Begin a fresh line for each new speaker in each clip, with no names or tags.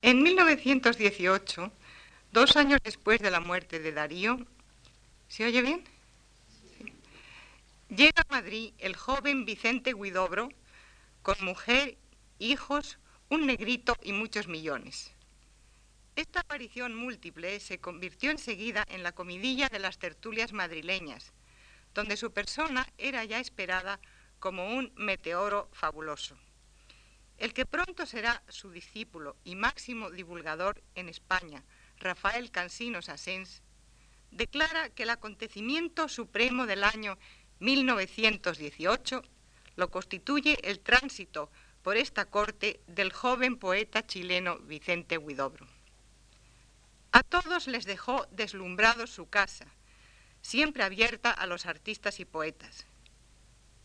En 1918, dos años después de la muerte de Darío, ¿se oye bien? Llega a Madrid el joven Vicente Guidobro con mujer, hijos, un negrito y muchos millones. Esta aparición múltiple se convirtió enseguida en la comidilla de las tertulias madrileñas, donde su persona era ya esperada como un meteoro fabuloso. El que pronto será su discípulo y máximo divulgador en España, Rafael Cansinos Asens, declara que el acontecimiento supremo del año 1918 lo constituye el tránsito por esta corte del joven poeta chileno Vicente Huidobro. A todos les dejó deslumbrados su casa, siempre abierta a los artistas y poetas.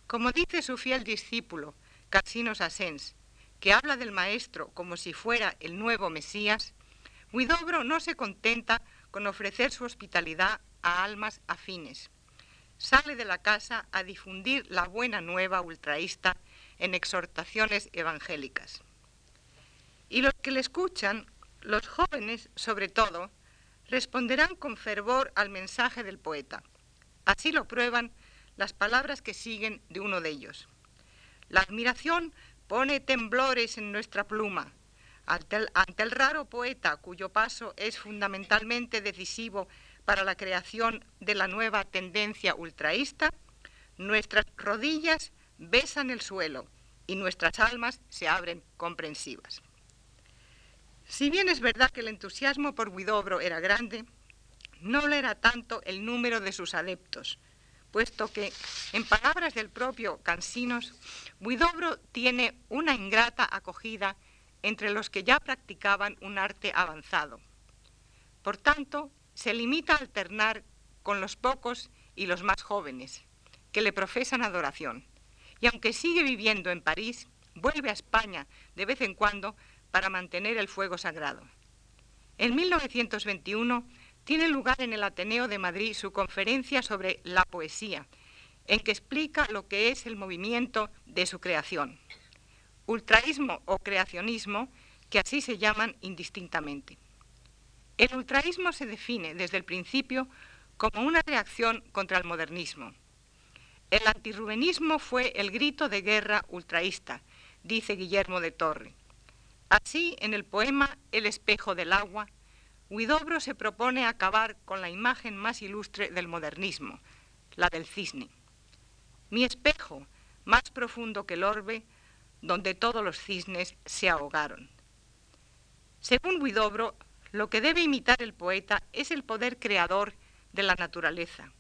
Como dice su fiel discípulo, Cansinos Asens, que habla del Maestro como si fuera el nuevo Mesías, Huidobro no se contenta con ofrecer su hospitalidad a almas afines. Sale de la casa a difundir la buena nueva ultraísta en exhortaciones evangélicas. Y los que le escuchan, los jóvenes sobre todo, responderán con fervor al mensaje del poeta. Así lo prueban las palabras que siguen de uno de ellos. La admiración pone temblores en nuestra pluma. Ante el, raro poeta cuyo paso es fundamentalmente decisivo para la creación de la nueva tendencia ultraísta, nuestras rodillas besan el suelo y nuestras almas se abren comprensivas. Si bien es verdad que el entusiasmo por Huidobro era grande, no lo era tanto el número de sus adeptos, puesto que, en palabras del propio Cansinos, Buidobro tiene una ingrata acogida entre los que ya practicaban un arte avanzado. Por tanto, se limita a alternar con los pocos y los más jóvenes, que le profesan adoración, y aunque sigue viviendo en París, vuelve a España de vez en cuando para mantener el fuego sagrado. En 1921 tiene lugar en el Ateneo de Madrid su conferencia sobre la poesía, en que explica lo que es el movimiento de su creación. Ultraísmo o creacionismo, que así se llaman indistintamente. El ultraísmo se define desde el principio como una reacción contra el modernismo. El antirrubenismo fue el grito de guerra ultraísta, dice Guillermo de Torre. Así, en el poema El espejo del agua, Huidobro se propone acabar con la imagen más ilustre del modernismo, la del cisne. Mi espejo, más profundo que el orbe, donde todos los cisnes se ahogaron. Según Huidobro, lo que debe imitar el poeta es el poder creador de la naturaleza.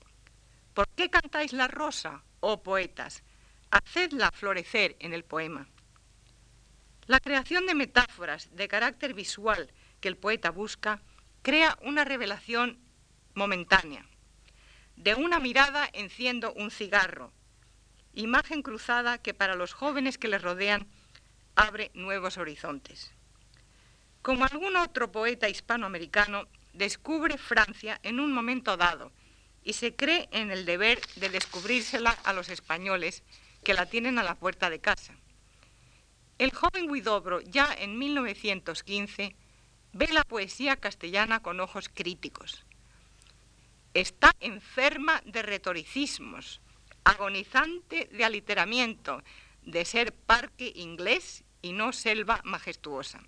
¿Por qué cantáis la rosa, oh poetas? Hacedla florecer en el poema. La creación de metáforas de carácter visual que el poeta busca crea una revelación momentánea. De una mirada enciendo un cigarro, imagen cruzada que para los jóvenes que le rodean abre nuevos horizontes. Como algún otro poeta hispanoamericano, descubre Francia en un momento dado y se cree en el deber de descubrírsela a los españoles que la tienen a la puerta de casa. El joven Guidobro ya en 1915 ve la poesía castellana con ojos críticos. Está enferma de retoricismos, agonizante de aliteramiento, de ser parque inglés y no selva majestuosa.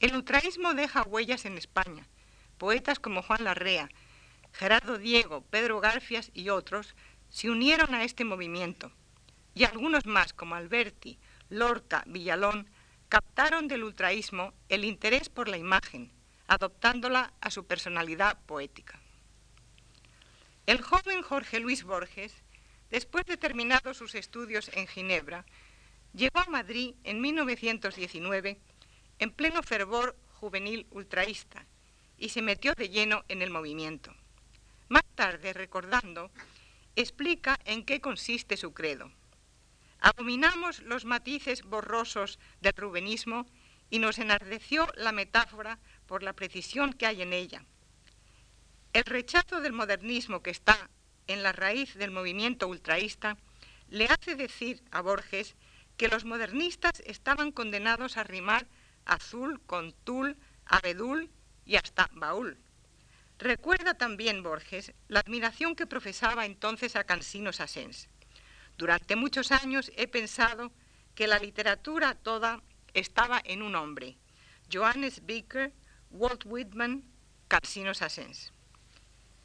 El ultraísmo deja huellas en España. Poetas como Juan Larrea, Gerardo Diego, Pedro Garfias y otros se unieron a este movimiento, y algunos más como Alberti, Lorca, Villalón, captaron del ultraísmo el interés por la imagen, adoptándola a su personalidad poética. El joven Jorge Luis Borges, después de terminados sus estudios en Ginebra, llegó a Madrid en 1919 en pleno fervor juvenil ultraísta y se metió de lleno en el movimiento. Más tarde, recordando, explica en qué consiste su credo. Abominamos los matices borrosos del rubenismo y nos enardeció la metáfora por la precisión que hay en ella. El rechazo del modernismo que está en la raíz del movimiento ultraísta le hace decir a Borges que los modernistas estaban condenados a rimar azul, con tul, abedul y hasta baúl. Recuerda también Borges la admiración que profesaba entonces a Cansino Sassens. Durante muchos años he pensado que la literatura toda estaba en un hombre, Johannes Becker, Walt Whitman, Cansino Sassens.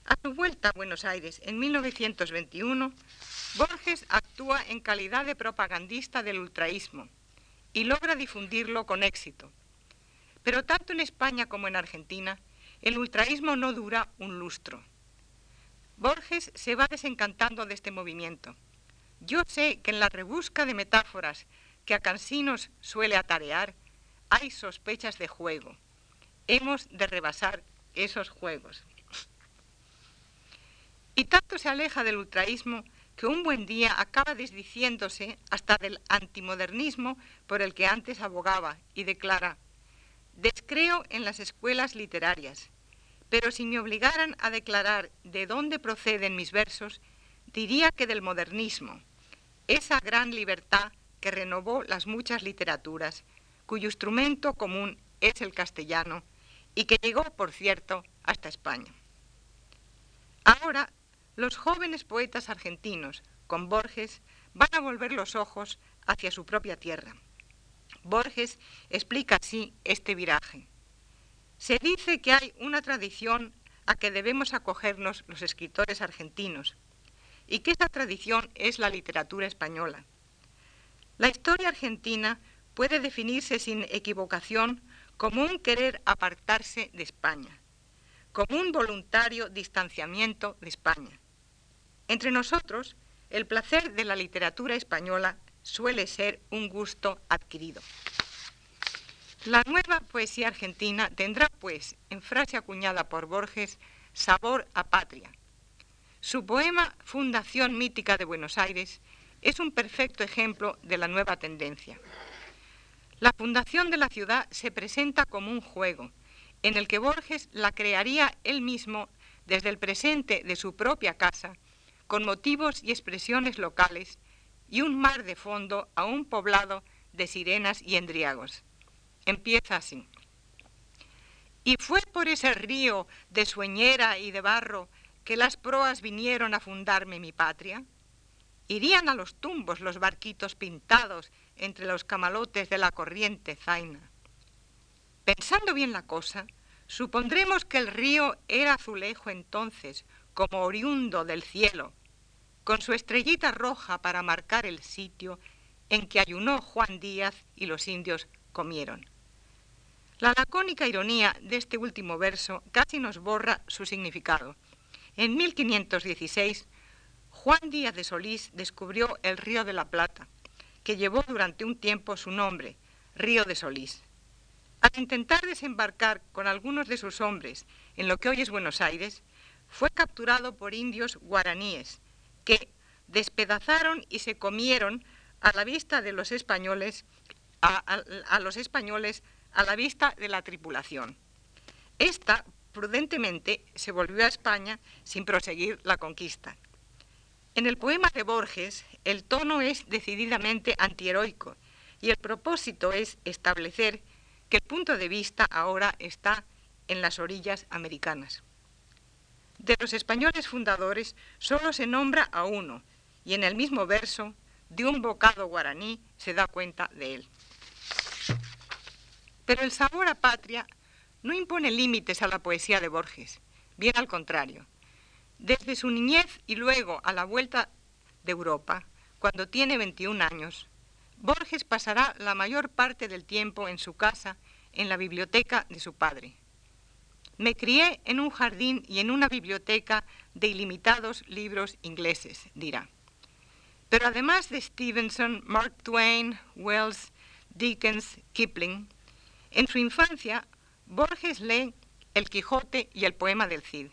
A su vuelta a Buenos Aires en 1921, Borges actúa en calidad de propagandista del ultraísmo y logra difundirlo con éxito. Pero tanto en España como en Argentina, el ultraísmo no dura un lustro. Borges se va desencantando de este movimiento. Yo sé que en la rebusca de metáforas que a Cansinos suele atarear, hay sospechas de juego. Hemos de rebasar esos juegos. Y tanto se aleja del ultraísmo que un buen día acaba desdiciéndose hasta del antimodernismo por el que antes abogaba y declara, descreo en las escuelas literarias, pero si me obligaran a declarar de dónde proceden mis versos, diría que del modernismo, esa gran libertad que renovó las muchas literaturas, cuyo instrumento común es el castellano y que llegó, por cierto, hasta España. Ahora, los jóvenes poetas argentinos, con Borges, van a volver los ojos hacia su propia tierra. Borges explica así este viraje. Se dice que hay una tradición a que debemos acogernos los escritores argentinos y que esa tradición es la literatura española. La historia argentina puede definirse sin equivocación como un querer apartarse de España, como un voluntario distanciamiento de España. Entre nosotros, el placer de la literatura española suele ser un gusto adquirido. La nueva poesía argentina tendrá, pues, en frase acuñada por Borges, sabor a patria. Su poema Fundación Mítica de Buenos Aires es un perfecto ejemplo de la nueva tendencia. La fundación de la ciudad se presenta como un juego, en el que Borges la crearía él mismo desde el presente de su propia casa, con motivos y expresiones locales, y un mar de fondo a un poblado de sirenas y endriagos. Empieza así. Y fue por ese río de sueñera y de barro que las proas vinieron a fundarme mi patria. Irían a los tumbos los barquitos pintados entre los camalotes de la corriente zaina. Pensando bien la cosa, supondremos que el río era azulejo entonces, como oriundo del cielo, con su estrellita roja para marcar el sitio en que ayunó Juan Díaz y los indios comieron. La lacónica ironía de este último verso casi nos borra su significado. En 1516, Juan Díaz de Solís descubrió el río de la Plata, que llevó durante un tiempo su nombre, Río de Solís. Al intentar desembarcar con algunos de sus hombres en lo que hoy es Buenos Aires, fue capturado por indios guaraníes, que despedazaron y se comieron a la vista de los españoles, a, los españoles a la vista de la tripulación. Esta, prudentemente, se volvió a España sin proseguir la conquista. En el poema de Borges, el tono es decididamente antiheroico y el propósito es establecer que el punto de vista ahora está en las orillas americanas. De los españoles fundadores solo se nombra a uno y en el mismo verso, de un bocado guaraní, se da cuenta de él. Pero el sabor a patria no impone límites a la poesía de Borges, bien al contrario. Desde su niñez y luego a la vuelta de Europa, cuando tiene 21 años, Borges pasará la mayor parte del tiempo en su casa, en la biblioteca de su padre. Me crié en un jardín y en una biblioteca de ilimitados libros ingleses, dirá. Pero además de Stevenson, Mark Twain, Wells, Dickens, Kipling, en su infancia Borges lee El Quijote y el poema del Cid.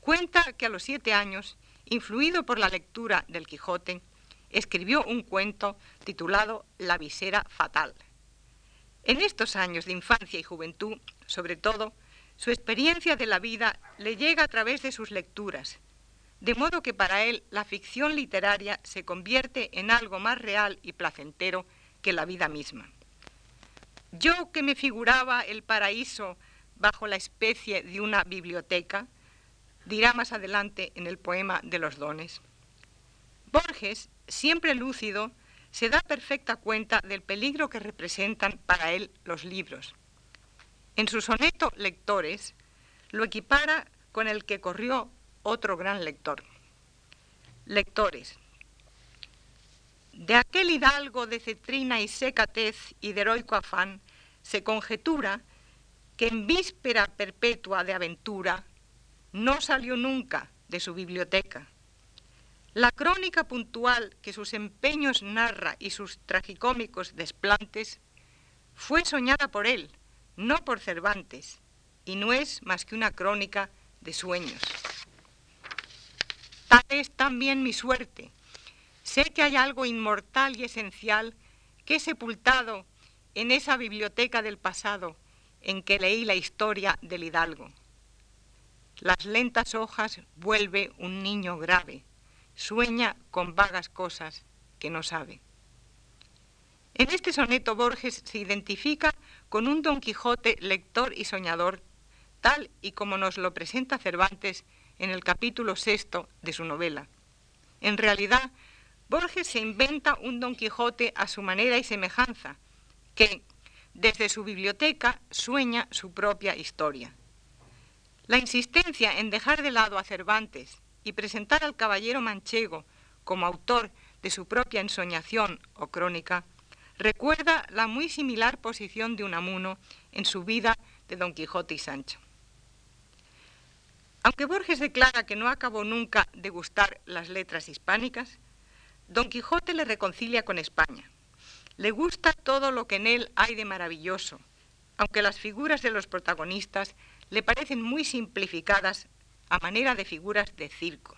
Cuenta que a los siete años, influido por la lectura del Quijote, escribió un cuento titulado La visera fatal. En estos años de infancia y juventud, sobre todo, su experiencia de la vida le llega a través de sus lecturas, de modo que para él la ficción literaria se convierte en algo más real y placentero que la vida misma. Yo que me figuraba el paraíso bajo la especie de una biblioteca, dirá más adelante en el poema de los dones. Borges, siempre lúcido, se da perfecta cuenta del peligro que representan para él los libros. En su soneto Lectores lo equipara con el que corrió otro gran lector. Lectores. De aquel hidalgo de cetrina y secatez y de heroico afán, se conjetura que en víspera perpetua de aventura no salió nunca de su biblioteca. La crónica puntual que sus empeños narra y sus tragicómicos desplantes fue soñada por él, no por Cervantes, y no es más que una crónica de sueños. Tal es también mi suerte. Sé que hay algo inmortal y esencial que he sepultado en esa biblioteca del pasado en que leí la historia del hidalgo. Las lentas hojas vuelve un niño grave, sueña con vagas cosas que no sabe. En este soneto Borges se identifica con un Don Quijote lector y soñador, tal y como nos lo presenta Cervantes en el capítulo sexto de su novela. En realidad, Borges se inventa un Don Quijote a su manera y semejanza, que, desde su biblioteca sueña su propia historia. La insistencia en dejar de lado a Cervantes y presentar al caballero manchego como autor de su propia ensoñación o crónica recuerda la muy similar posición de Unamuno en su vida de Don Quijote y Sancho. Aunque Borges declara que no acabó nunca de gustar las letras hispánicas, Don Quijote le reconcilia con España le gusta todo lo que en él hay de maravilloso, aunque las figuras de los protagonistas le parecen muy simplificadas a manera de figuras de circo.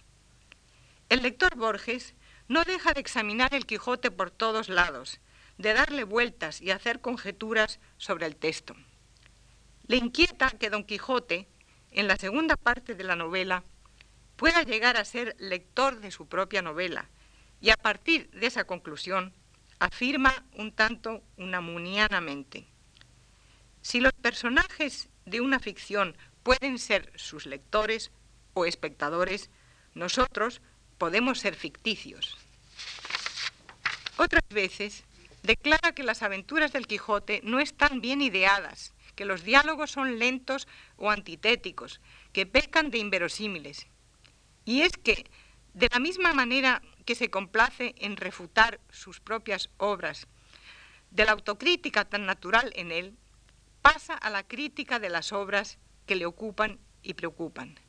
El lector Borges no deja de examinar el Quijote por todos lados, de darle vueltas y hacer conjeturas sobre el texto. Le inquieta que Don Quijote, en la segunda parte de la novela, pueda llegar a ser lector de su propia novela y a partir de esa conclusión afirma un tanto unamunianamente. Si los personajes de una ficción pueden ser sus lectores o espectadores, nosotros podemos ser ficticios. Otras veces declara que las aventuras del Quijote no están bien ideadas, que los diálogos son lentos o antitéticos, que pecan de inverosímiles. Y es que, de la misma manera que se complace en refutar sus propias obras, de la autocrítica tan natural en él, pasa a la crítica de las obras que le ocupan y preocupan.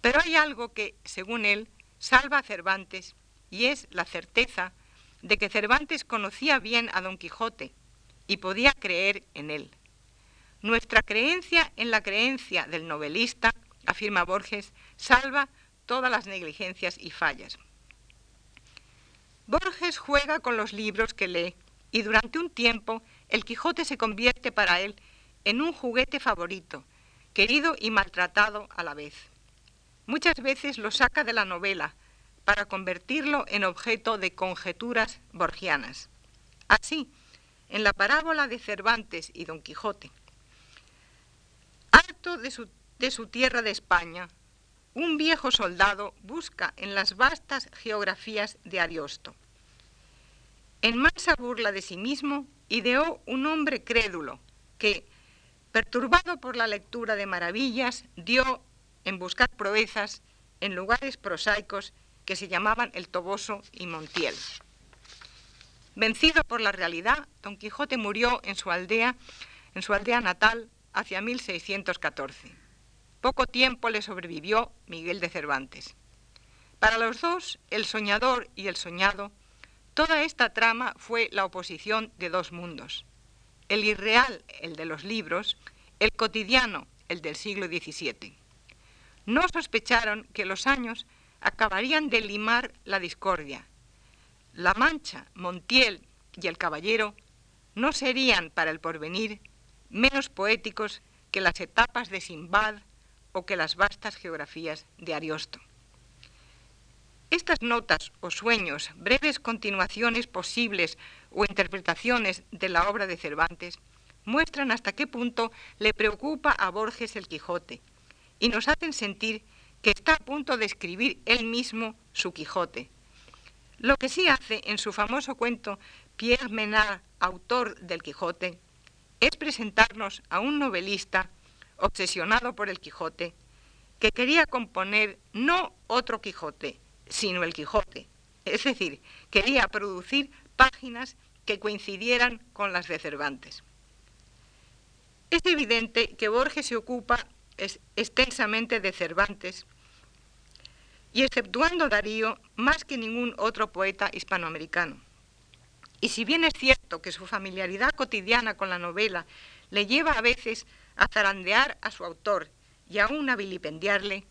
Pero hay algo que, según él, salva a Cervantes, y es la certeza de que Cervantes conocía bien a Don Quijote y podía creer en él. Nuestra creencia en la creencia del novelista, afirma Borges, salva todas las negligencias y fallas. Borges juega con los libros que lee y durante un tiempo el Quijote se convierte para él en un juguete favorito, querido y maltratado a la vez. Muchas veces lo saca de la novela para convertirlo en objeto de conjeturas borgianas. Así, en la parábola de Cervantes y Don Quijote, harto de su, de su tierra de España, un viejo soldado busca en las vastas geografías de Ariosto. En mansa burla de sí mismo, ideó un hombre crédulo que, perturbado por la lectura de maravillas, dio en buscar proezas en lugares prosaicos que se llamaban el Toboso y Montiel. Vencido por la realidad, Don Quijote murió en su aldea, en su aldea natal, hacia 1614. Poco tiempo le sobrevivió Miguel de Cervantes. Para los dos, el soñador y el soñado, toda esta trama fue la oposición de dos mundos. El irreal, el de los libros, el cotidiano, el del siglo XVII. No sospecharon que los años acabarían de limar la discordia. La Mancha, Montiel y el Caballero no serían para el porvenir menos poéticos que las etapas de Simbad, o que las vastas geografías de Ariosto. Estas notas o sueños, breves continuaciones posibles o interpretaciones de la obra de Cervantes, muestran hasta qué punto le preocupa a Borges el Quijote y nos hacen sentir que está a punto de escribir él mismo su Quijote. Lo que sí hace en su famoso cuento Pierre Menard, autor del Quijote, es presentarnos a un novelista obsesionado por el Quijote, que quería componer no otro Quijote, sino el Quijote. Es decir, quería producir páginas que coincidieran con las de Cervantes. Es evidente que Borges se ocupa extensamente de Cervantes y exceptuando Darío, más que ningún otro poeta hispanoamericano. Y si bien es cierto que su familiaridad cotidiana con la novela le lleva a veces a zarandear a su autor y aún a vilipendiarle,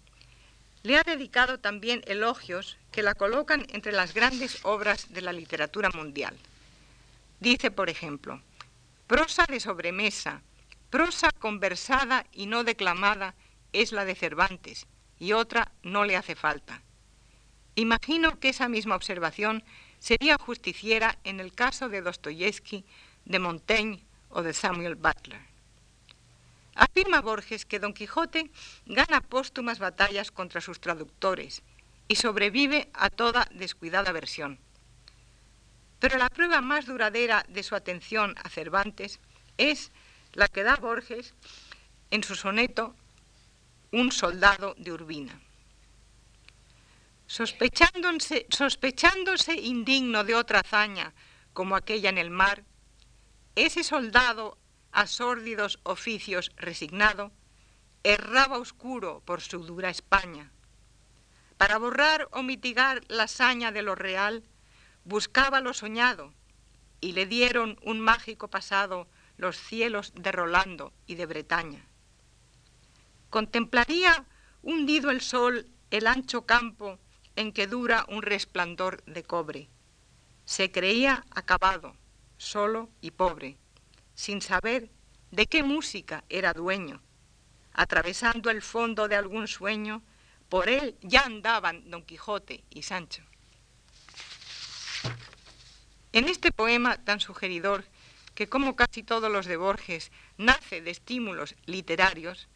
le ha dedicado también elogios que la colocan entre las grandes obras de la literatura mundial. Dice, por ejemplo, prosa de sobremesa, prosa conversada y no declamada es la de Cervantes, y otra no le hace falta. Imagino que esa misma observación sería justiciera en el caso de Dostoyevsky, de Montaigne o de Samuel Butler. Afirma Borges que Don Quijote gana póstumas batallas contra sus traductores y sobrevive a toda descuidada versión. Pero la prueba más duradera de su atención a Cervantes es la que da Borges en su soneto un soldado de Urbina. Sospechándose, sospechándose indigno de otra hazaña como aquella en el mar, ese soldado a sórdidos oficios resignado, erraba oscuro por su dura España. Para borrar o mitigar la hazaña de lo real, buscaba lo soñado, y le dieron un mágico pasado los cielos de Rolando y de Bretaña. Contemplaría hundido el sol el ancho campo en que dura un resplandor de cobre. Se creía acabado, solo y pobre, sin saber de qué música era dueño. Atravesando el fondo de algún sueño, por él ya andaban Don Quijote y Sancho. En este poema tan sugeridor, que como casi todos los de Borges, nace de estímulos literarios,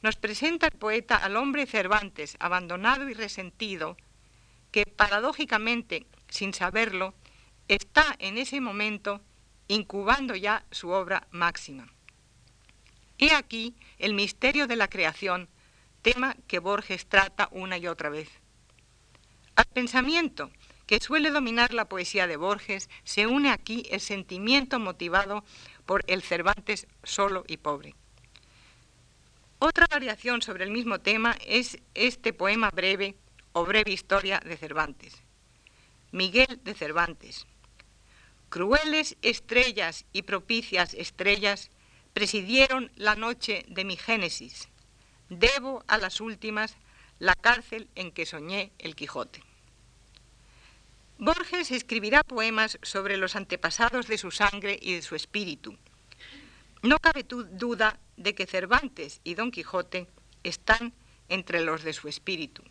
nos presenta el poeta al hombre Cervantes, abandonado y resentido, que paradójicamente, sin saberlo, está en ese momento incubando ya su obra máxima. He aquí el misterio de la creación, tema que Borges trata una y otra vez. Al pensamiento que suele dominar la poesía de Borges se une aquí el sentimiento motivado por el Cervantes solo y pobre. Otra variación sobre el mismo tema es este poema breve o breve historia de Cervantes. Miguel de Cervantes. Crueles estrellas y propicias estrellas presidieron la noche de mi génesis. Debo a las últimas la cárcel en que soñé el Quijote. Borges escribirá poemas sobre los antepasados de su sangre y de su espíritu. No cabe duda de que Cervantes y Don Quijote están entre los de su espíritu.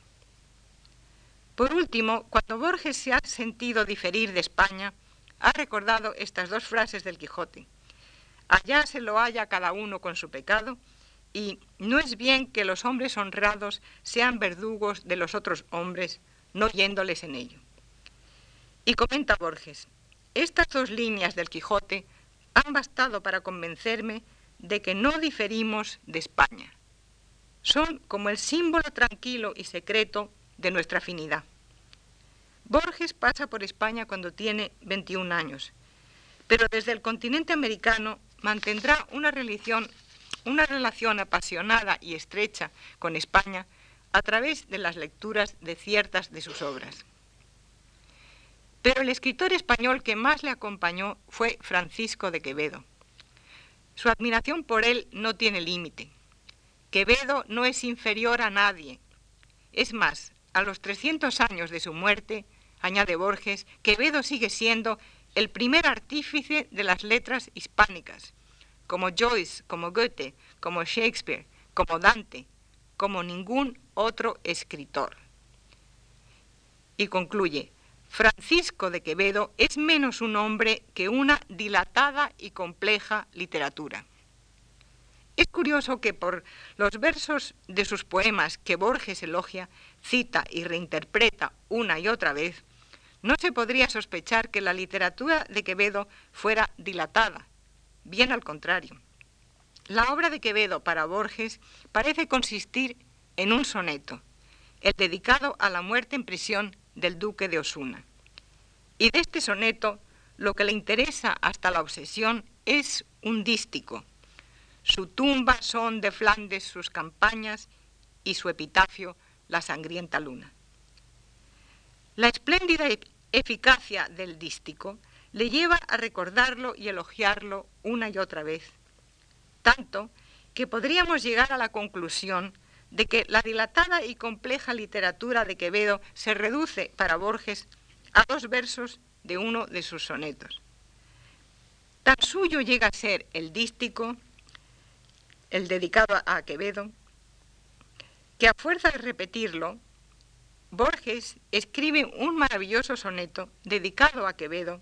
Por último, cuando Borges se ha sentido diferir de España, ha recordado estas dos frases del Quijote. Allá se lo haya cada uno con su pecado, y no es bien que los hombres honrados sean verdugos de los otros hombres, no yéndoles en ello. Y comenta Borges, estas dos líneas del Quijote han bastado para convencerme de que no diferimos de España. Son como el símbolo tranquilo y secreto de nuestra afinidad. Borges pasa por España cuando tiene 21 años, pero desde el continente americano mantendrá una relación, una relación apasionada y estrecha con España a través de las lecturas de ciertas de sus obras. Pero el escritor español que más le acompañó fue Francisco de Quevedo. Su admiración por él no tiene límite. Quevedo no es inferior a nadie. Es más, a los 300 años de su muerte, añade Borges, Quevedo sigue siendo el primer artífice de las letras hispánicas, como Joyce, como Goethe, como Shakespeare, como Dante, como ningún otro escritor. Y concluye, Francisco de Quevedo es menos un hombre que una dilatada y compleja literatura. Es curioso que por los versos de sus poemas que Borges elogia, cita y reinterpreta una y otra vez, no se podría sospechar que la literatura de Quevedo fuera dilatada, bien al contrario. La obra de Quevedo para Borges parece consistir en un soneto, el dedicado a la muerte en prisión del duque de Osuna. Y de este soneto lo que le interesa hasta la obsesión es un dístico. Su tumba son de Flandes sus campañas y su epitafio la sangrienta luna. La espléndida eficacia del dístico le lleva a recordarlo y elogiarlo una y otra vez, tanto que podríamos llegar a la conclusión de que la dilatada y compleja literatura de Quevedo se reduce para Borges a dos versos de uno de sus sonetos. Tan suyo llega a ser el dístico, el dedicado a Quevedo, que a fuerza de repetirlo, Borges escribe un maravilloso soneto dedicado a Quevedo,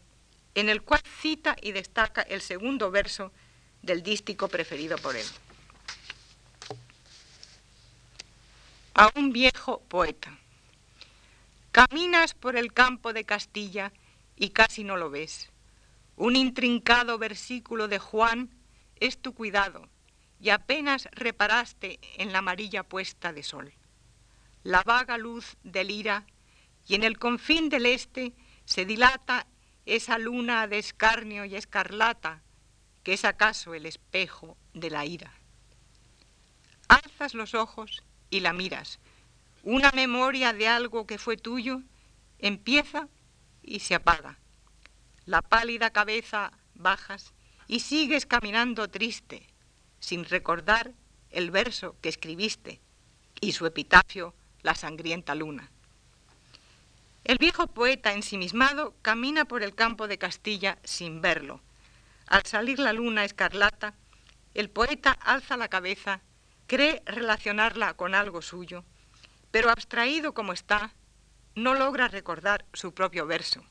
en el cual cita y destaca el segundo verso del dístico preferido por él. A un viejo poeta. Caminas por el campo de Castilla y casi no lo ves. Un intrincado versículo de Juan es tu cuidado y apenas reparaste en la amarilla puesta de sol. La vaga luz del ira y en el confín del este se dilata esa luna de escarnio y escarlata que es acaso el espejo de la ira. Alzas los ojos y la miras, una memoria de algo que fue tuyo empieza y se apaga. La pálida cabeza bajas y sigues caminando triste, sin recordar el verso que escribiste y su epitafio, la sangrienta luna. El viejo poeta ensimismado camina por el campo de Castilla sin verlo. Al salir la luna escarlata, el poeta alza la cabeza, cree relacionarla con algo suyo, pero abstraído como está, no logra recordar su propio verso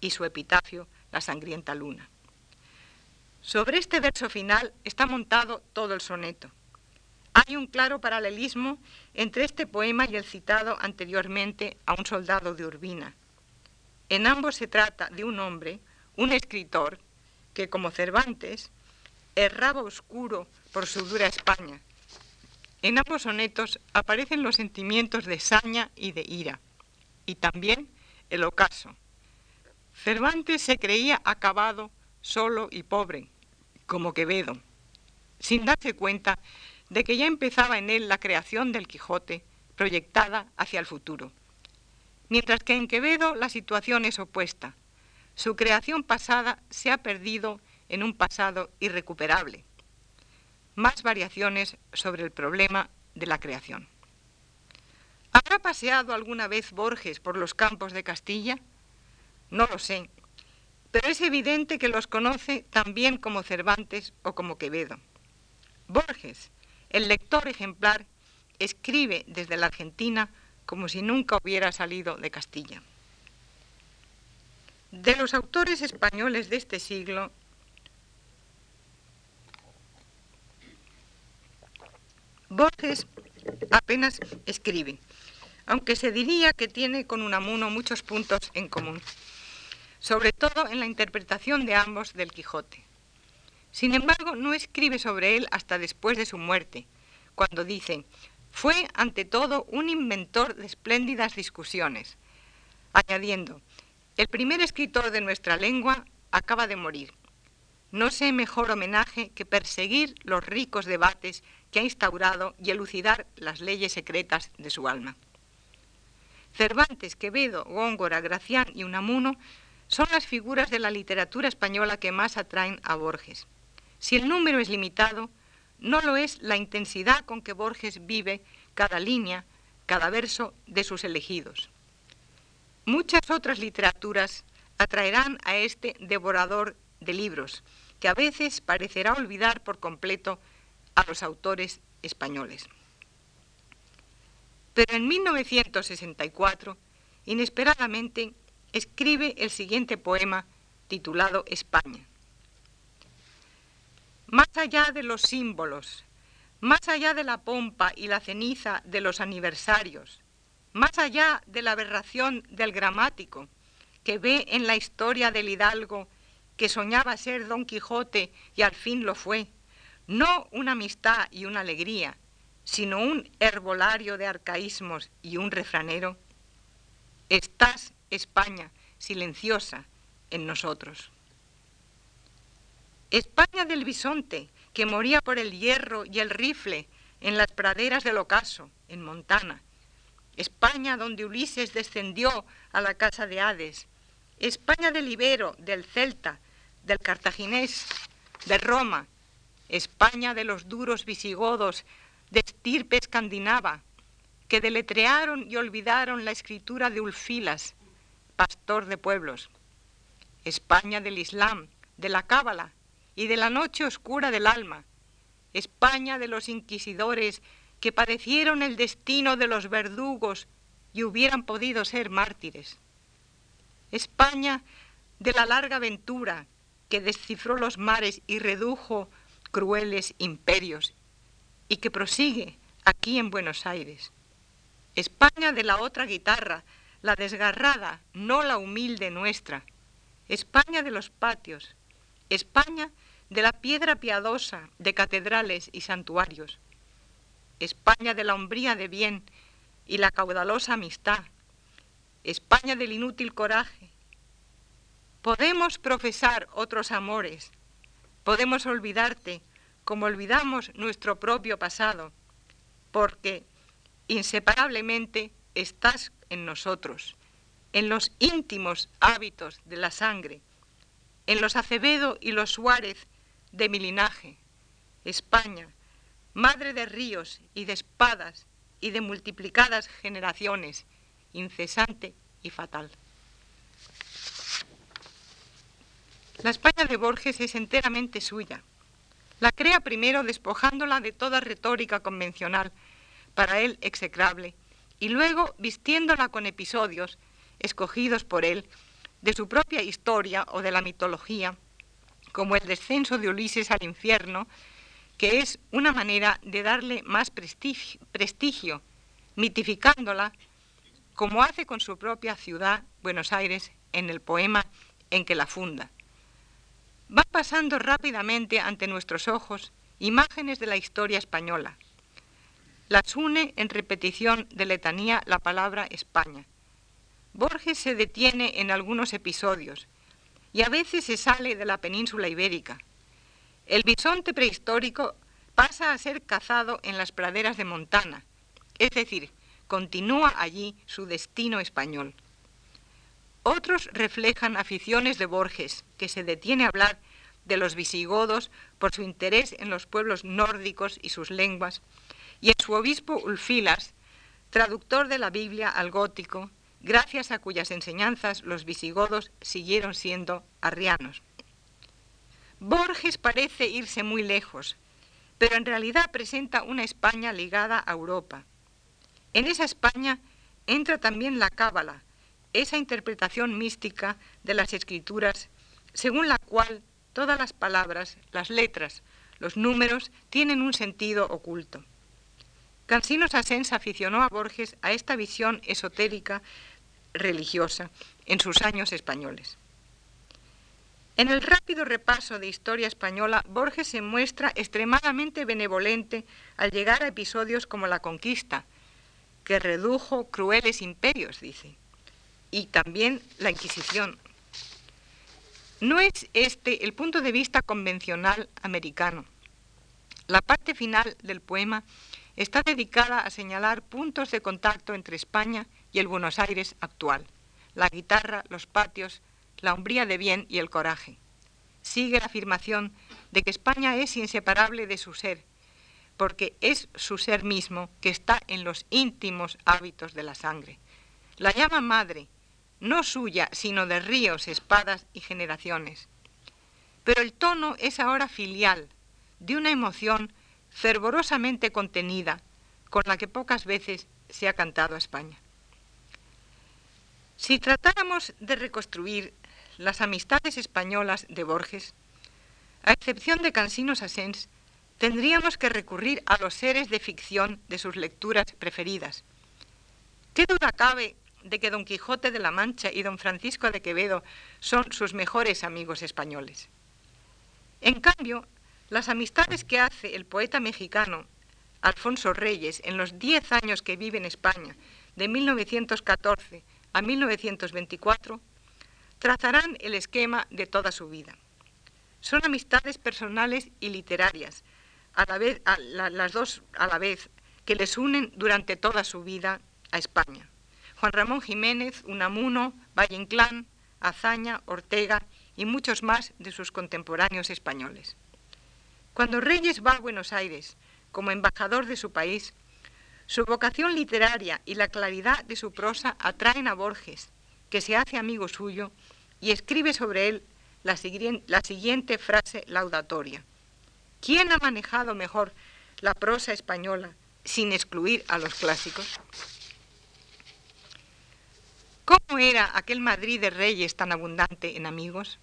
y su epitafio, la sangrienta luna. Sobre este verso final está montado todo el soneto. Hay un claro paralelismo entre este poema y el citado anteriormente a un soldado de Urbina. En ambos se trata de un hombre, un escritor, que como Cervantes erraba oscuro por su dura España en ambos sonetos aparecen los sentimientos de saña y de ira, y también el ocaso. Cervantes se creía acabado, solo y pobre, como Quevedo, sin darse cuenta de que ya empezaba en él la creación del Quijote, proyectada hacia el futuro. Mientras que en Quevedo la situación es opuesta. Su creación pasada se ha perdido en un pasado irrecuperable más variaciones sobre el problema de la creación. ¿Habrá paseado alguna vez Borges por los campos de Castilla? No lo sé, pero es evidente que los conoce tan bien como Cervantes o como Quevedo. Borges, el lector ejemplar, escribe desde la Argentina como si nunca hubiera salido de Castilla. De los autores españoles de este siglo, Borges apenas escribe, aunque se diría que tiene con Unamuno muchos puntos en común, sobre todo en la interpretación de ambos del Quijote. Sin embargo, no escribe sobre él hasta después de su muerte, cuando dice, fue ante todo un inventor de espléndidas discusiones, añadiendo, el primer escritor de nuestra lengua acaba de morir. No sé mejor homenaje que perseguir los ricos debates que ha instaurado y elucidar las leyes secretas de su alma. Cervantes, Quevedo, Góngora, Gracián y Unamuno son las figuras de la literatura española que más atraen a Borges. Si el número es limitado, no lo es la intensidad con que Borges vive cada línea, cada verso de sus elegidos. Muchas otras literaturas atraerán a este devorador de libros, que a veces parecerá olvidar por completo a los autores españoles. Pero en 1964, inesperadamente, escribe el siguiente poema titulado España. Más allá de los símbolos, más allá de la pompa y la ceniza de los aniversarios, más allá de la aberración del gramático, que ve en la historia del hidalgo que soñaba ser Don Quijote y al fin lo fue, no una amistad y una alegría, sino un herbolario de arcaísmos y un refranero, estás, España, silenciosa en nosotros. España del bisonte, que moría por el hierro y el rifle en las praderas del ocaso, en Montana. España donde Ulises descendió a la casa de Hades. España del Ibero, del Celta, del Cartaginés, de Roma. España de los duros visigodos, de estirpe escandinava, que deletrearon y olvidaron la escritura de Ulfilas, pastor de pueblos. España del Islam, de la Cábala y de la noche oscura del alma. España de los inquisidores que padecieron el destino de los verdugos y hubieran podido ser mártires. España de la larga aventura que descifró los mares y redujo crueles imperios y que prosigue aquí en Buenos Aires. España de la otra guitarra, la desgarrada, no la humilde nuestra. España de los patios. España de la piedra piadosa de catedrales y santuarios. España de la hombría de bien y la caudalosa amistad. España del inútil coraje. Podemos profesar otros amores, podemos olvidarte como olvidamos nuestro propio pasado, porque inseparablemente estás en nosotros, en los íntimos hábitos de la sangre, en los Acevedo y los Suárez de mi linaje, España, madre de ríos y de espadas y de multiplicadas generaciones, incesante y fatal. La España de Borges es enteramente suya la crea primero despojándola de toda retórica convencional, para él execrable, y luego vistiéndola con episodios, escogidos por él, de su propia historia o de la mitología, como el descenso de Ulises al infierno, que es una manera de darle más prestigio, mitificándola, como hace con su propia ciudad, Buenos Aires, en el poema en que la funda. Va pasando rápidamente ante nuestros ojos imágenes de la historia española. Las une en repetición de letanía la palabra España. Borges se detiene en algunos episodios y a veces se sale de la península ibérica. El bisonte prehistórico pasa a ser cazado en las praderas de Montana, es decir, continúa allí su destino español. Otros reflejan aficiones de Borges, que se detiene a hablar de los visigodos por su interés en los pueblos nórdicos y sus lenguas, y en su obispo Ulfilas, traductor de la Biblia al gótico, gracias a cuyas enseñanzas los visigodos siguieron siendo arrianos. Borges parece irse muy lejos, pero en realidad presenta una España ligada a Europa. En esa España entra también la cábala, esa interpretación mística de las escrituras según la cual todas las palabras, las letras, los números tienen un sentido oculto. Cansino Sassens aficionó a Borges a esta visión esotérica religiosa en sus años españoles. En el rápido repaso de historia española, Borges se muestra extremadamente benevolente al llegar a episodios como la conquista, que redujo crueles imperios, dice y también la Inquisición. No es este el punto de vista convencional americano. La parte final del poema está dedicada a señalar puntos de contacto entre España el Buenos Aires actual, la guitarra, los patios, la hombría de bien y el coraje. Sigue la afirmación de que España es inseparable de su ser, porque es su ser mismo que está en los íntimos hábitos de la sangre. La llama madre no suya, sino de ríos, espadas y generaciones. Pero el tono es ahora filial, de una emoción fervorosamente contenida, con la que pocas veces se ha cantado a España. Si tratáramos de reconstruir las amistades españolas de Borges, a excepción de Cansino Sassens, tendríamos que recurrir a los seres de ficción de sus lecturas preferidas. ¿Qué duda cabe de que Don Quijote de la Mancha y Don Francisco de Quevedo son sus mejores amigos españoles? En cambio, las amistades que hace el poeta mexicano Alfonso Reyes en los diez años que vive en España, de 1914 a 1924, trazarán el esquema de toda su vida. Son amistades personales y literarias, a la vez, las dos a la vez, que les unen durante toda su vida a España. Juan Ramón Jiménez, Unamuno, Valle Inclán, Azaña, Ortega y muchos más de sus contemporáneos españoles. Cuando Reyes va a Buenos Aires como embajador de su país, su vocación literaria y la claridad de su prosa atraen a Borges, que se hace amigo suyo y escribe sobre él la, siguiente frase laudatoria. ¿Quién ha manejado mejor la prosa española sin excluir a los clásicos? ¿Cómo era aquel Madrid de Reyes tan abundante en amigos?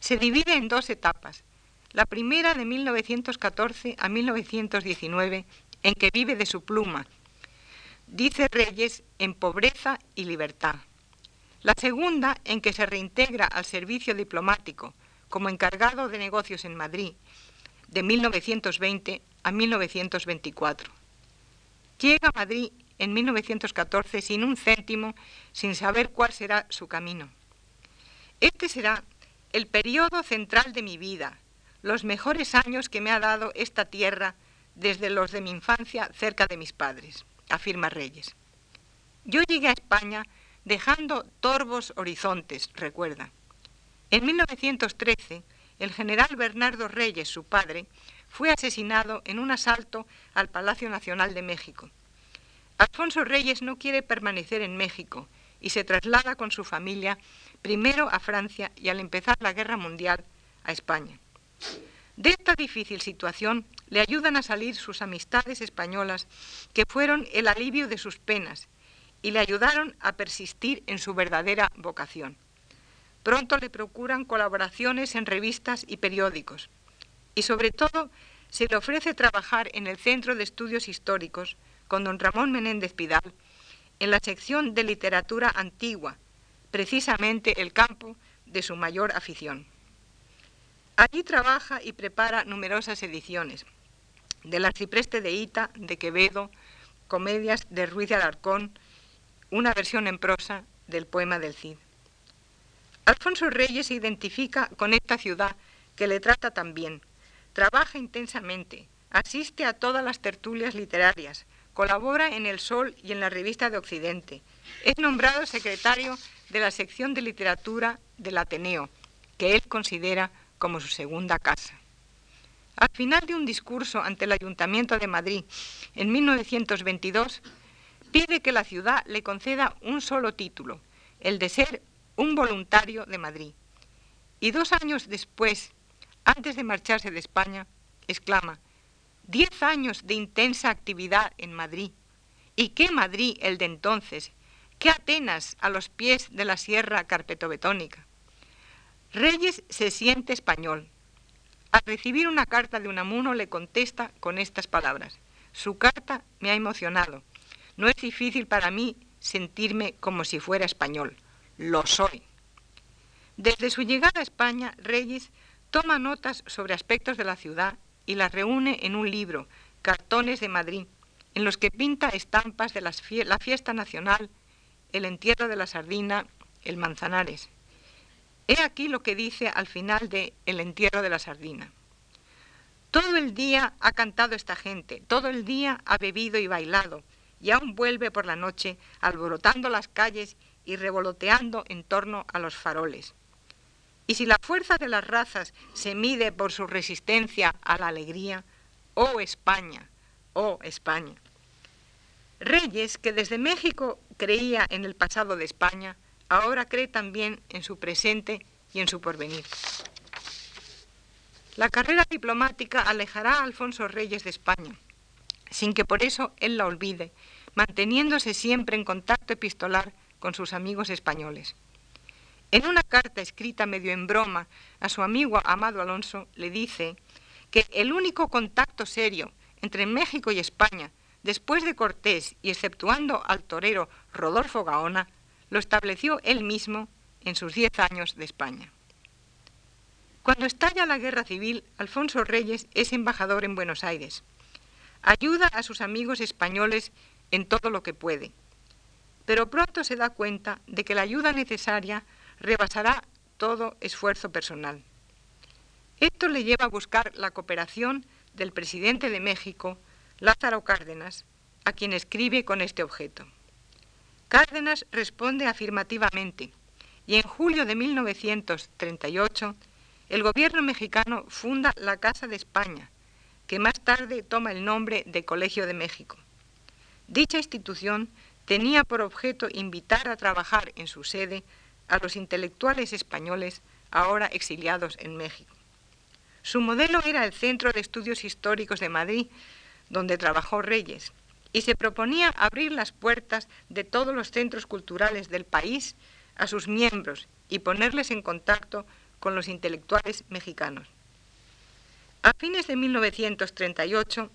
Se divide en dos etapas. La primera de 1914 a 1919, en que vive de su pluma, dice Reyes, en pobreza y libertad. La segunda, en que se reintegra al servicio diplomático como encargado de negocios en Madrid de 1920 a 1924. Llega a Madrid en 1914 sin un céntimo, sin saber cuál será su camino. Este será el periodo central de mi vida, los mejores años que me ha dado esta tierra desde los de mi infancia cerca de mis padres, afirma Reyes. Yo llegué a España dejando torvos horizontes, recuerda. En 1913, el general Bernardo Reyes, su padre, fue asesinado en un asalto al Palacio Nacional de México. Alfonso Reyes no quiere permanecer en México y se traslada con su familia primero a Francia y al empezar la Guerra Mundial a España. De esta difícil situación le ayudan a salir sus amistades españolas que fueron el alivio de sus penas y le ayudaron a persistir en su verdadera vocación. Pronto le procuran colaboraciones en revistas y periódicos. Y sobre todo se le ofrece trabajar en el Centro de Estudios Históricos con don Ramón Menéndez Pidal en la sección de literatura antigua, precisamente el campo de su mayor afición. Allí trabaja y prepara numerosas ediciones, del Arcipreste de Ita, de Quevedo, comedias de Ruiz de Alarcón, una versión en prosa del poema del Cid. Alfonso Reyes se identifica con esta ciudad que le trata tan bien. Trabaja intensamente, asiste a todas las tertulias literarias, colabora en El Sol y en la Revista de Occidente. Es nombrado secretario de la sección de literatura del Ateneo, que él considera como su segunda casa. Al final de un discurso ante el Ayuntamiento de Madrid en 1922, pide que la ciudad le conceda un solo título, el de ser un voluntario de Madrid. Y dos años después, antes de marcharse de España, exclama, diez años de intensa actividad en Madrid. ¿Y qué Madrid el de entonces? ¿Qué Atenas a los pies de la sierra carpetobetónica? Reyes se siente español. Al recibir una carta de Unamuno le contesta con estas palabras. Su carta me ha emocionado. No es difícil para mí sentirme como si fuera español lo soy. Desde su llegada a España, Reyes toma notas sobre aspectos de la ciudad y las reúne en un libro, Cartones de Madrid, en los que pinta estampas de la fiesta nacional, el entierro de la sardina, el Manzanares. He aquí lo que dice al final de El entierro de la sardina. Todo el día ha cantado esta gente, todo el día ha bebido y bailado, y aún vuelve por la noche alborotando las calles y revoloteando en torno a los faroles. Y si la fuerza de las razas se mide por su resistencia a la alegría, oh España, oh España. Reyes, que desde México creía en el pasado de España, ahora cree también en su presente y en su porvenir. La carrera diplomática alejará a Alfonso Reyes de España, sin que por eso él la olvide, manteniéndose siempre en contacto epistolar con sus amigos españoles. En una carta escrita medio en broma a su amigo Amado Alonso le dice que el único contacto serio entre México y España, después de Cortés y exceptuando al torero Rodolfo Gaona, lo estableció él mismo en sus diez años de España. Cuando estalla la guerra civil, Alfonso Reyes es embajador en Buenos Aires. Ayuda a sus amigos españoles en todo lo que puede, pero pronto se da cuenta de que la ayuda necesaria rebasará todo esfuerzo personal. Esto le lleva a buscar la cooperación del presidente de México, Lázaro Cárdenas, a quien escribe con este objeto. Cárdenas responde afirmativamente y en julio de 1938 el gobierno mexicano funda la Casa de España, que más tarde toma el nombre de Colegio de México. Dicha institución tenía por objeto invitar a trabajar en su sede a los intelectuales españoles ahora exiliados en México. Su modelo era el Centro de Estudios Históricos de Madrid, donde trabajó Reyes, y se proponía abrir las puertas de todos los centros culturales del país a sus miembros y ponerles en contacto con los intelectuales mexicanos. A fines de 1938,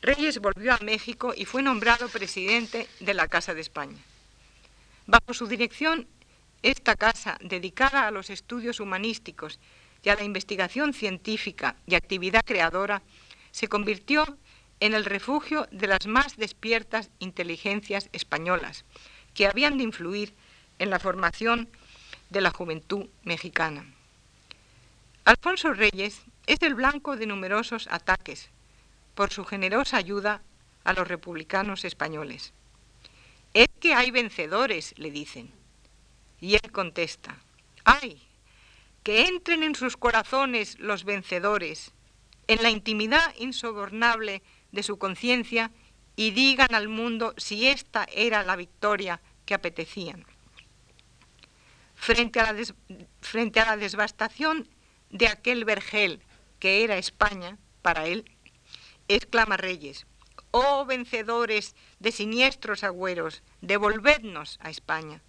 Reyes volvió a México y fue nombrado presidente de la Casa de España. Bajo su dirección, esta casa, dedicada a los estudios humanísticos y a la investigación científica y actividad creadora, se convirtió en el refugio de las más despiertas inteligencias españolas, que habían de influir en la formación de la juventud mexicana. Alfonso Reyes es el blanco de numerosos ataques por su generosa ayuda a los republicanos españoles. Es que hay vencedores, le dicen. Y él contesta, ¡ay! Que entren en sus corazones los vencedores, en la intimidad insobornable de su conciencia, y digan al mundo si esta era la victoria que apetecían. Frente a la, frente a la devastación de aquel vergel que era España para él, exclama Reyes, oh vencedores de siniestros agüeros, devolvednos a España.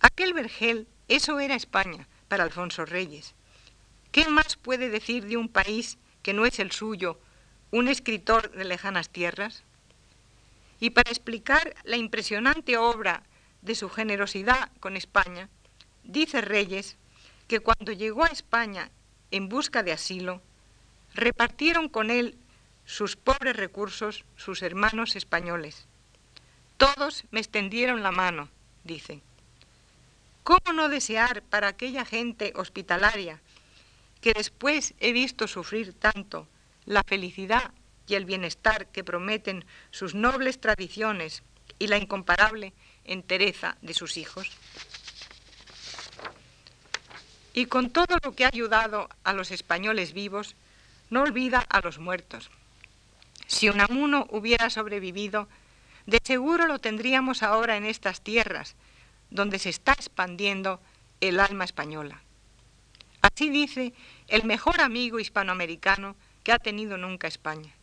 Aquel vergel, eso era España para Alfonso Reyes. ¿Qué más puede decir de un país que no es el suyo, un escritor de lejanas tierras? Y para explicar la impresionante obra de su generosidad con España, dice Reyes que cuando llegó a España en busca de asilo, repartieron con él sus pobres recursos sus hermanos españoles. Todos me extendieron la mano, dice. ¿Cómo no desear para aquella gente hospitalaria que después he visto sufrir tanto la felicidad y el bienestar que prometen sus nobles tradiciones y la incomparable entereza de sus hijos? Y con todo lo que ha ayudado a los españoles vivos, no olvida a los muertos. Si Unamuno hubiera sobrevivido, de seguro lo tendríamos ahora en estas tierras, donde se está expandiendo el alma española. Así dice el mejor amigo hispanoamericano que ha tenido nunca España.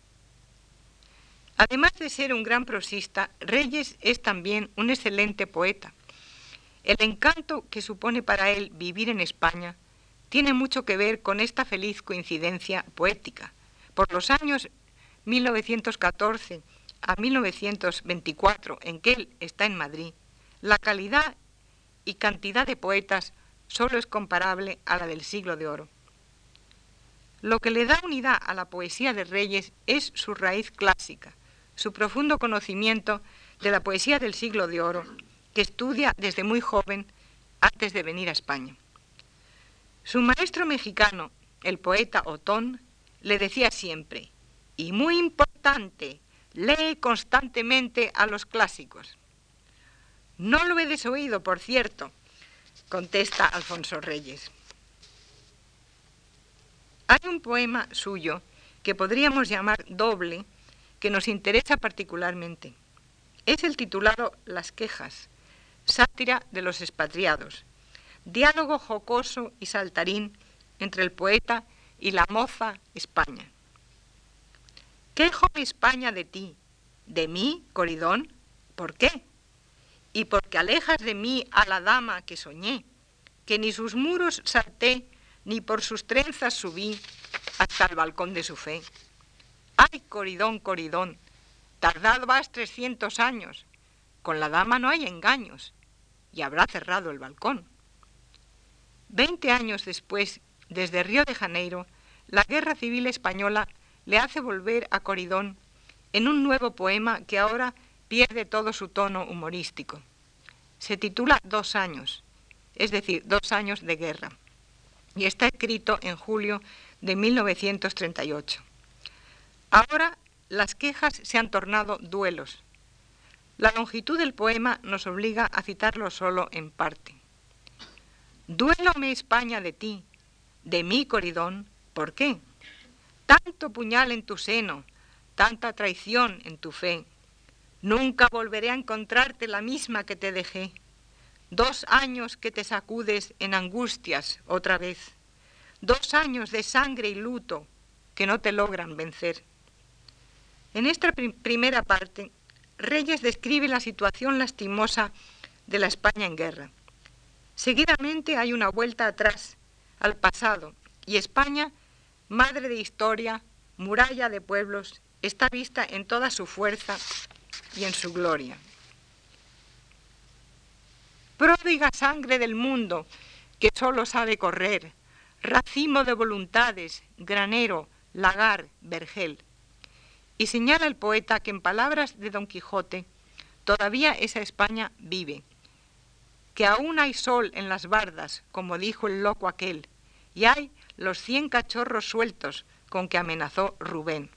Además de ser un gran prosista, Reyes es también un excelente poeta. El encanto que supone para él vivir en España tiene mucho que ver con esta feliz coincidencia poética. Por los años 1914 a 1924, en que él está en Madrid, la calidad y cantidad de poetas solo es comparable a la del siglo de oro. Lo que le da unidad a la poesía de Reyes es su raíz clásica, su profundo conocimiento de la poesía del siglo de oro que estudia desde muy joven antes de venir a España. Su maestro mexicano, el poeta Otón, le decía siempre, y muy importante, lee constantemente a los clásicos. No lo he desoído, por cierto, contesta Alfonso Reyes. Hay un poema suyo que podríamos llamar doble que nos interesa particularmente. Es el titulado Las quejas, sátira de los expatriados, diálogo jocoso y saltarín entre el poeta y la moza España. Quejo España de ti, de mí, Coridón, ¿por qué? y porque alejas de mí a la dama que soñé, que ni sus muros salté, ni por sus trenzas subí hasta el balcón de su fe. Ay, Coridón, Coridón, tardado vas trescientos años, con la dama no hay engaños, y habrá cerrado el balcón. Veinte años después, desde Río de Janeiro, la guerra civil española le hace volver a Coridón en un nuevo poema que ahora pierde todo su tono humorístico. Se titula Dos años, es decir, dos años de guerra, y está escrito en julio de 1938. Ahora las quejas se han tornado duelos. La longitud del poema nos obliga a citarlo solo en parte. Duélome España de ti, de mí Coridón, ¿por qué? Tanto puñal en tu seno, tanta traición en tu fe. Nunca volveré a encontrarte la misma que te dejé. Dos años que te sacudes en angustias otra vez. Dos años de sangre y luto que no te logran vencer. En esta primera parte, Reyes describe la situación lastimosa de la España en guerra. Seguidamente hay una vuelta atrás, al pasado, y España, madre de historia, muralla de pueblos, está vista en toda su fuerza y en su gloria. Pródiga sangre del mundo que solo sabe correr, racimo de voluntades, granero, lagar, vergel. Y señala el poeta que en palabras de Don Quijote, todavía esa España vive, que aún hay sol en las bardas, como dijo el loco aquel, y hay los cien cachorros sueltos con que amenazó Rubén.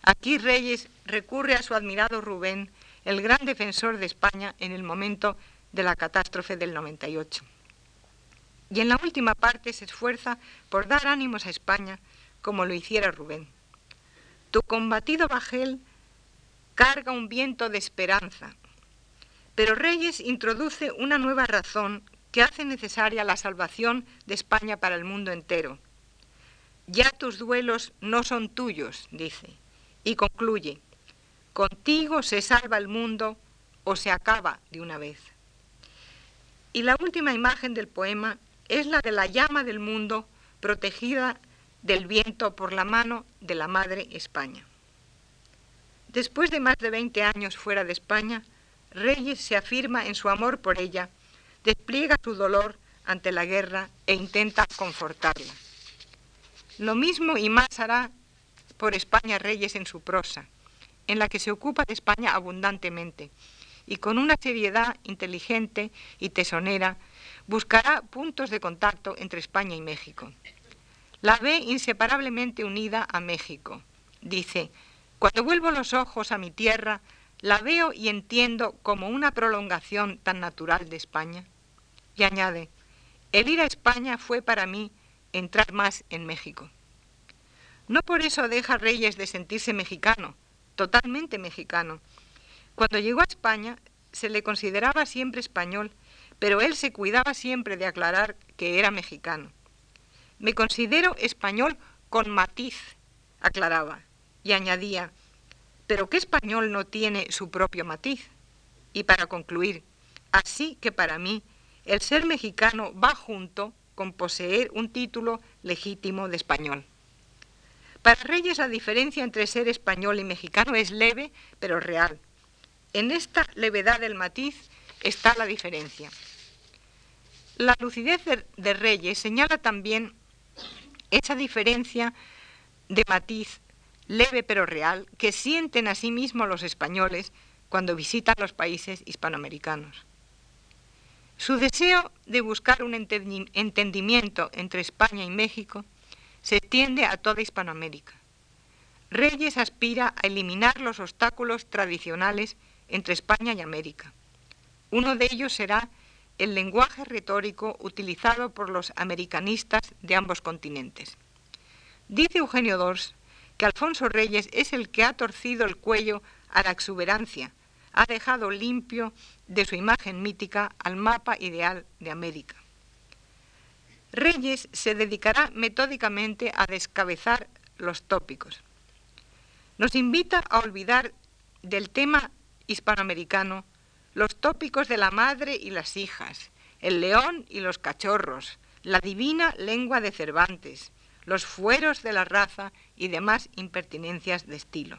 Aquí Reyes recurre a su admirado Rubén, el gran defensor de España en el momento de la catástrofe del 98. Y en la última parte se esfuerza por dar ánimos a España como lo hiciera Rubén. Tu combatido bajel carga un viento de esperanza, pero Reyes introduce una nueva razón que hace necesaria la salvación de España para el mundo entero. Ya tus duelos no son tuyos, dice y concluye, contigo se salva el mundo o se acaba de una vez. Y la última imagen del poema es la de la llama del mundo protegida del viento por la mano de la Madre España. Después de más de 20 años fuera de España, Reyes se afirma en su amor por ella, despliega su dolor ante la guerra e intenta confortarla. Lo mismo y más hará por España Reyes en su prosa, en la que se ocupa de España abundantemente, y con una seriedad inteligente y tesonera buscará puntos de contacto entre España y México. La ve inseparablemente unida a México. Dice, cuando vuelvo los ojos a mi tierra, la veo y entiendo como una prolongación tan natural de España. Y añade, el ir a España fue para mí entrar más en México. No por eso deja Reyes de sentirse mexicano, totalmente mexicano. Cuando llegó a España se le consideraba siempre español, pero él se cuidaba siempre de aclarar que era mexicano. Me considero español con matiz, aclaraba, y añadía, pero ¿qué español no tiene su propio matiz? Y para concluir, así que para mí el ser mexicano va junto con poseer un título legítimo de español. Para Reyes la diferencia entre ser español y mexicano es leve, pero real. En esta levedad del matiz está la diferencia. La lucidez de, Reyes señala también esa diferencia de matiz leve pero real que sienten a sí mismos los españoles cuando visitan los países hispanoamericanos. Su deseo de buscar un entendimiento entre España y México se extiende a toda Hispanoamérica. Reyes aspira a eliminar los obstáculos tradicionales entre España y América. Uno de ellos será el lenguaje retórico utilizado por los americanistas de ambos continentes. Dice Eugenio Dors que Alfonso Reyes es el que ha torcido el cuello a la exuberancia, ha dejado limpio de su imagen mítica al mapa ideal de América. Reyes se dedicará metódicamente a descabezar los tópicos. Nos invita a olvidar del tema hispanoamericano los tópicos de la madre y las hijas, el león y los cachorros, la divina lengua de Cervantes, los fueros de la raza y demás impertinencias de estilo.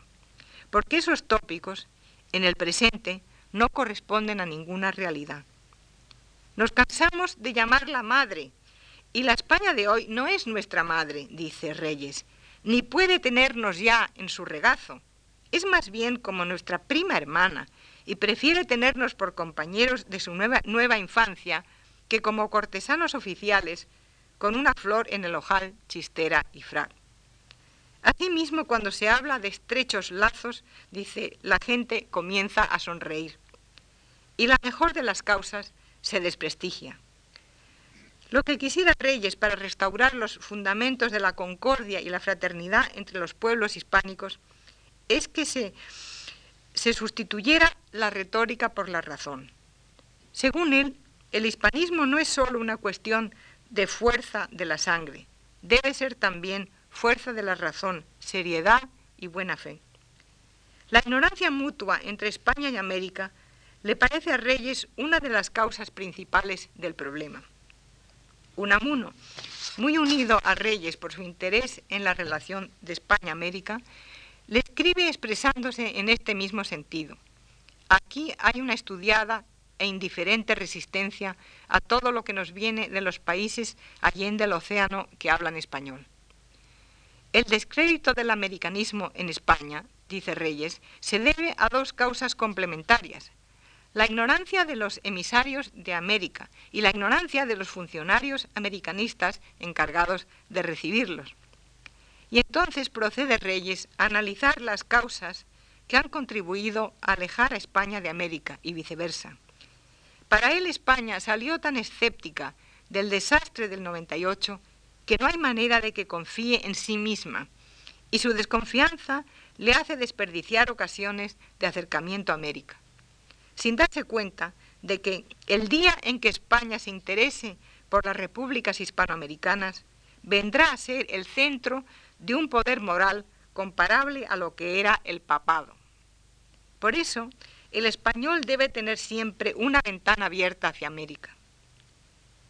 Porque esos tópicos, en el presente, no corresponden a ninguna realidad. Nos cansamos de llamarla madre, y la España de hoy no es nuestra madre, dice Reyes, ni puede tenernos ya en su regazo. Es más bien como nuestra prima hermana, y prefiere tenernos por compañeros de su nueva, nueva infancia que como cortesanos oficiales con una flor en el ojal, chistera y frac. Asimismo, cuando se habla de estrechos lazos, dice, la gente comienza a sonreír. Y la mejor de las causas se desprestigia. Lo que quisiera Reyes para restaurar los fundamentos de la concordia y la fraternidad entre los pueblos hispánicos es que se, se sustituyera la retórica por la razón. Según él, el hispanismo no es solo una cuestión de fuerza de la sangre, debe ser también fuerza de la razón, seriedad y buena fe. La ignorancia mutua entre España y América le parece a Reyes una de las causas principales del problema. Unamuno, muy unido a Reyes por su interés en la relación de España-América, le escribe expresándose en este mismo sentido. Aquí hay una estudiada e indiferente resistencia a todo lo que nos viene de los países allende el océano que hablan español. El descrédito del americanismo en España, dice Reyes, se debe a dos causas complementarias. La ignorancia de los emisarios de América y la ignorancia de los funcionarios americanistas encargados de recibirlos. Y entonces procede Reyes a analizar las causas que han contribuido a alejar a España de América y viceversa. Para él España salió tan escéptica del desastre del 98 que no hay manera de que confíe en sí misma y su desconfianza le hace desperdiciar ocasiones de acercamiento a América, sin darse cuenta de que el día en que España se interese por las repúblicas hispanoamericanas vendrá a ser el centro de un poder moral comparable a lo que era el papado. Por eso, el español debe tener siempre una ventana abierta hacia América.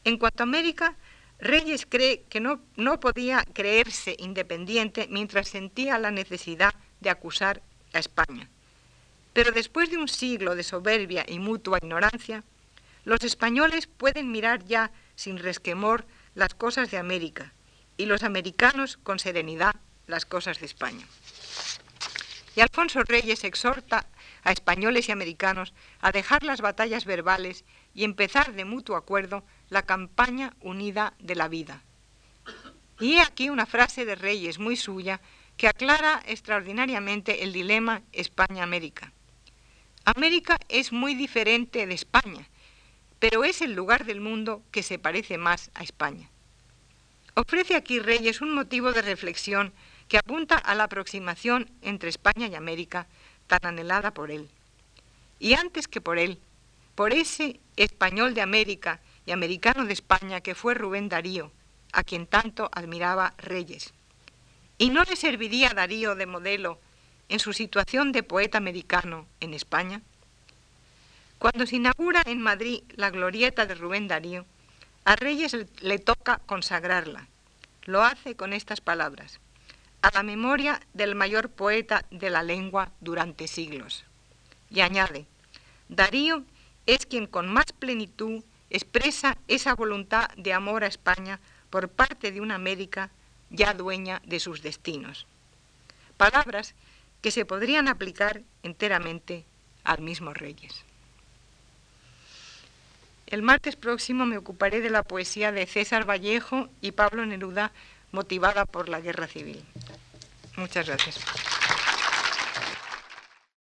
En cuanto a América, Reyes cree que no, no podía creerse independiente mientras sentía la necesidad de acusar a España. Pero después de un siglo de soberbia y mutua ignorancia, los españoles pueden mirar ya sin resquemor las cosas de América y los americanos con serenidad las cosas de España. Y Alfonso Reyes exhorta a españoles y americanos a dejar las batallas verbales y empezar de mutuo acuerdo la campaña unida de la vida. Y he aquí una frase de Reyes muy suya que aclara extraordinariamente el dilema España-América. América es muy diferente de España, pero es el lugar del mundo que se parece más a España. Ofrece aquí Reyes un motivo de reflexión que apunta a la aproximación entre España y América tan anhelada por él. Y antes que por él, por ese español de América y americano de España que fue Rubén Darío, a quien tanto admiraba Reyes. ¿Y no le serviría Darío de modelo en su situación de poeta americano en España? Cuando se inaugura en Madrid la glorieta de Rubén Darío, a Reyes le toca consagrarla. Lo hace con estas palabras a la memoria del mayor poeta de la lengua durante siglos. Y añade, Darío es quien con más plenitud expresa esa voluntad de amor a España por parte de una América ya dueña de sus destinos. Palabras que se podrían aplicar enteramente al mismo Reyes. El martes próximo me ocuparé de la poesía de César Vallejo y Pablo Neruda motivada por la guerra civil. Muchas gracias.